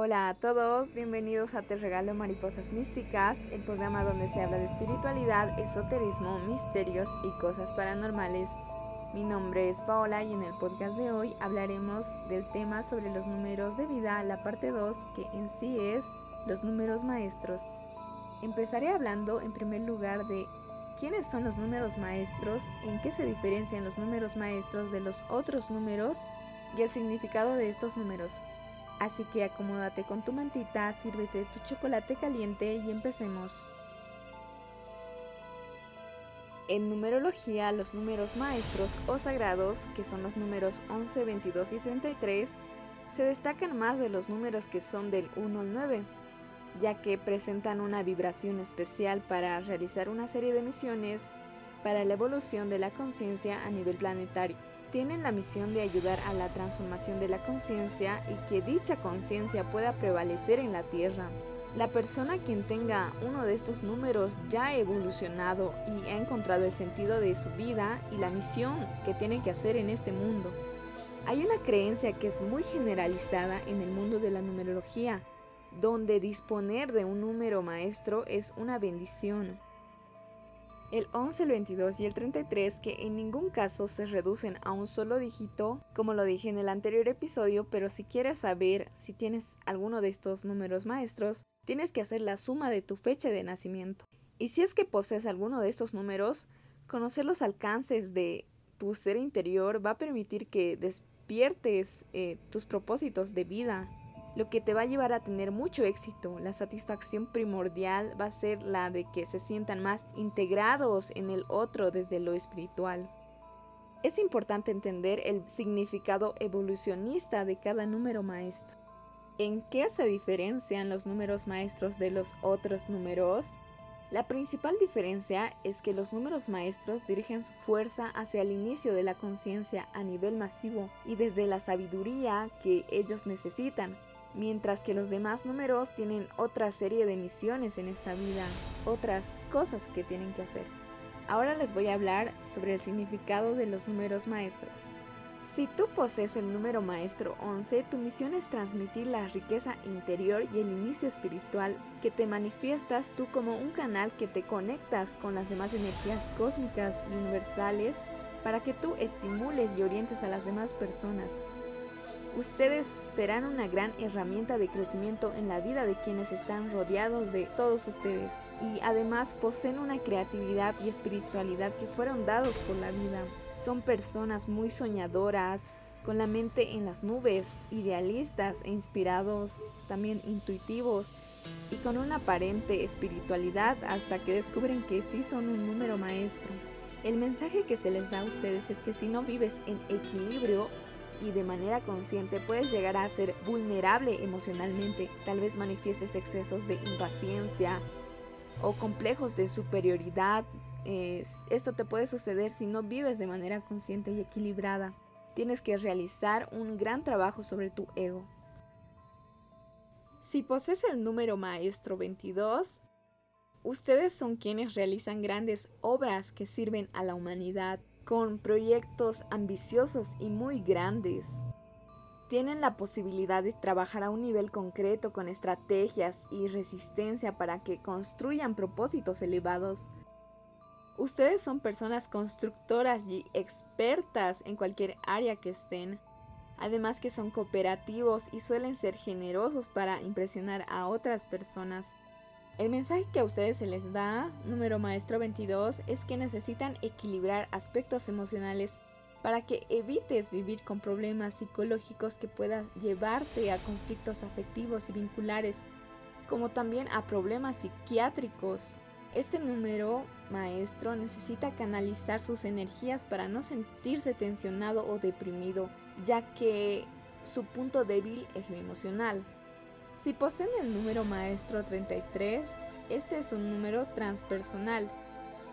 Hola a todos, bienvenidos a Te Regalo Mariposas Místicas, el programa donde se habla de espiritualidad, esoterismo, misterios y cosas paranormales. Mi nombre es Paola y en el podcast de hoy hablaremos del tema sobre los números de vida, la parte 2, que en sí es los números maestros. Empezaré hablando en primer lugar de quiénes son los números maestros, en qué se diferencian los números maestros de los otros números y el significado de estos números. Así que acomódate con tu mantita, sírvete tu chocolate caliente y empecemos. En numerología, los números maestros o sagrados, que son los números 11, 22 y 33, se destacan más de los números que son del 1 al 9, ya que presentan una vibración especial para realizar una serie de misiones para la evolución de la conciencia a nivel planetario tienen la misión de ayudar a la transformación de la conciencia y que dicha conciencia pueda prevalecer en la Tierra. La persona quien tenga uno de estos números ya ha evolucionado y ha encontrado el sentido de su vida y la misión que tiene que hacer en este mundo. Hay una creencia que es muy generalizada en el mundo de la numerología, donde disponer de un número maestro es una bendición el 11, el 22 y el 33 que en ningún caso se reducen a un solo dígito, como lo dije en el anterior episodio, pero si quieres saber si tienes alguno de estos números maestros, tienes que hacer la suma de tu fecha de nacimiento. Y si es que posees alguno de estos números, conocer los alcances de tu ser interior va a permitir que despiertes eh, tus propósitos de vida lo que te va a llevar a tener mucho éxito. La satisfacción primordial va a ser la de que se sientan más integrados en el otro desde lo espiritual. Es importante entender el significado evolucionista de cada número maestro. ¿En qué se diferencian los números maestros de los otros números? La principal diferencia es que los números maestros dirigen su fuerza hacia el inicio de la conciencia a nivel masivo y desde la sabiduría que ellos necesitan, mientras que los demás números tienen otra serie de misiones en esta vida, otras cosas que tienen que hacer. Ahora les voy a hablar sobre el significado de los números maestros. Si tú posees el número maestro 11, tu misión es transmitir la riqueza interior y el inicio espiritual que te manifiestas tú como un canal que te conectas con las demás energías cósmicas y universales para que tú estimules y orientes a las demás personas. Ustedes serán una gran herramienta de crecimiento en la vida de quienes están rodeados de todos ustedes y además poseen una creatividad y espiritualidad que fueron dados por la vida. Son personas muy soñadoras, con la mente en las nubes, idealistas e inspirados, también intuitivos y con una aparente espiritualidad hasta que descubren que sí son un número maestro. El mensaje que se les da a ustedes es que si no vives en equilibrio, y de manera consciente puedes llegar a ser vulnerable emocionalmente. Tal vez manifiestes excesos de impaciencia o complejos de superioridad. esto te puede suceder si no vives de manera consciente y equilibrada. Tienes que realizar un gran trabajo sobre tu ego. Si posees el número maestro 22, ustedes son quienes realizan grandes obras que sirven a la humanidad con proyectos ambiciosos y muy grandes. Tienen la posibilidad de trabajar a un nivel concreto con estrategias y resistencia para que construyan propósitos elevados. Ustedes son personas constructoras y expertas en cualquier área que estén. Además que son cooperativos y suelen ser generosos para impresionar a otras personas. El mensaje que a ustedes se les da, número maestro 22, es que necesitan equilibrar aspectos emocionales para que evites vivir con problemas psicológicos que puedan llevarte a conflictos afectivos y vinculares, como también a problemas psiquiátricos. Este número maestro necesita canalizar sus energías para no sentirse tensionado o deprimido, ya que su punto débil es lo emocional. Si poseen el número maestro 33, este es un número transpersonal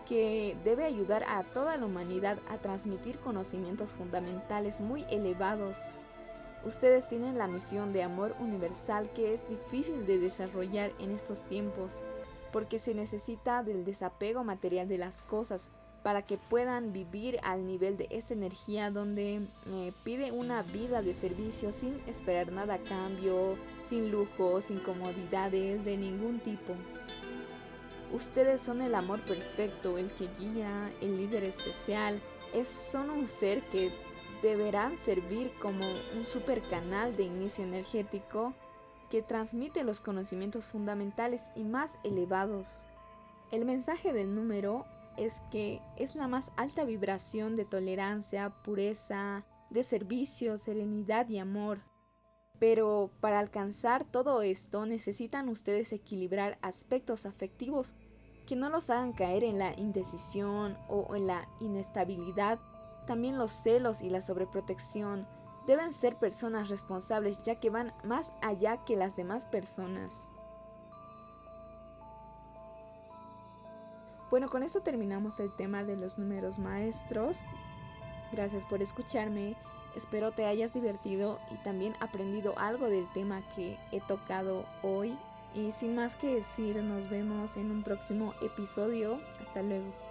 que debe ayudar a toda la humanidad a transmitir conocimientos fundamentales muy elevados. Ustedes tienen la misión de amor universal que es difícil de desarrollar en estos tiempos, porque se necesita del desapego material de las cosas, para que puedan vivir al nivel de esa energía donde eh, pide una vida de servicio sin esperar nada a cambio, sin lujos, sin comodidades de ningún tipo. Ustedes son el amor perfecto, el que guía, el líder especial. Es, son un ser que deberán servir como un super canal de inicio energético que transmite los conocimientos fundamentales y más elevados. El mensaje del número es que es la más alta vibración de tolerancia, pureza, de servicio, serenidad y amor. Pero para alcanzar todo esto necesitan ustedes equilibrar aspectos afectivos que no los hagan caer en la indecisión o en la inestabilidad. También los celos y la sobreprotección deben ser personas responsables ya que van más allá que las demás personas. Bueno, con esto terminamos el tema de los números maestros. Gracias por escucharme. Espero te hayas divertido y también aprendido algo del tema que he tocado hoy. Y sin más que decir, nos vemos en un próximo episodio. Hasta luego.